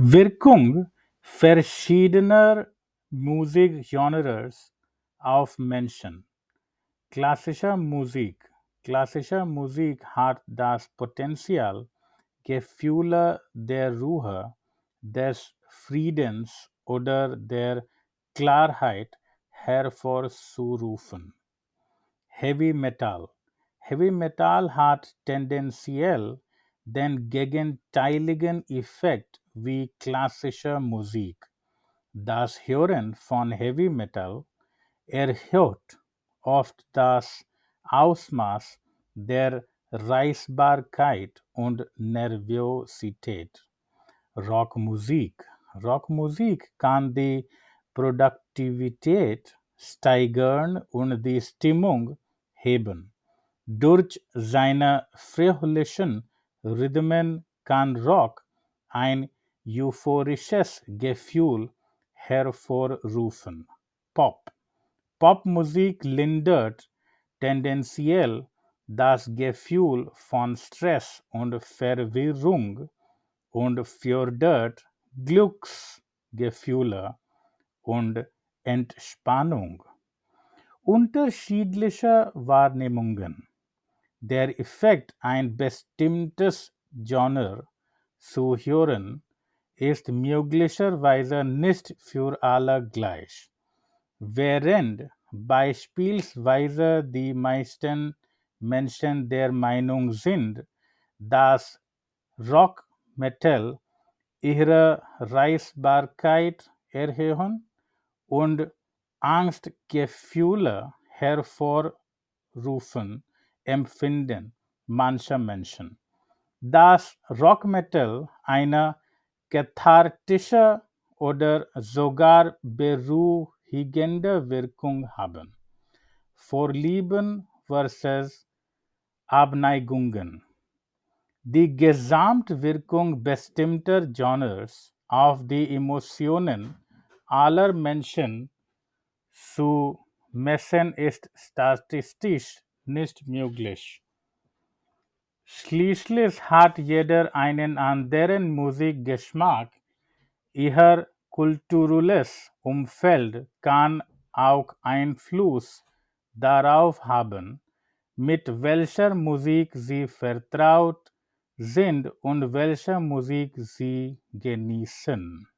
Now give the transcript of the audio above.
Wirkung verschiedener Musikgenres auf Menschen. Klassische Musik. Klassische Musik hat das Potenzial, Gefühle der Ruhe, des Friedens oder der Klarheit hervorzurufen. Heavy Metal. Heavy Metal hat tendenziell den gegenteiligen Effekt wie klassische Musik. Das Hören von Heavy Metal erhöht oft das Ausmaß der Reizbarkeit und Nervosität. Rockmusik. Rockmusik kann die Produktivität steigern und die Stimmung heben. Durch seine fröhlichen Rhythmen kann Rock ein euphorisches Gefühl hervorrufen. Pop. Popmusik lindert tendenziell das Gefühl von Stress und Verwirrung und fördert Glücksgefühle und Entspannung. Unterschiedliche Wahrnehmungen. Der Effekt, ein bestimmtes Genre zu hören, ist möglicherweise nicht für alle gleich. Während beispielsweise die meisten Menschen der Meinung sind, dass Rock Metal ihre Reizbarkeit erhöhen und Angstgefühle hervorrufen, empfinden manche Menschen, dass Rock Metal eine kathartische oder sogar beruhigende Wirkung haben. Vorlieben versus Abneigungen. Die Gesamtwirkung bestimmter Genres auf die Emotionen aller Menschen zu messen ist statistisch nicht möglich. Schließlich hat jeder einen anderen Musikgeschmack. Ihr kulturelles Umfeld kann auch Einfluss darauf haben, mit welcher Musik sie vertraut sind und welche Musik sie genießen.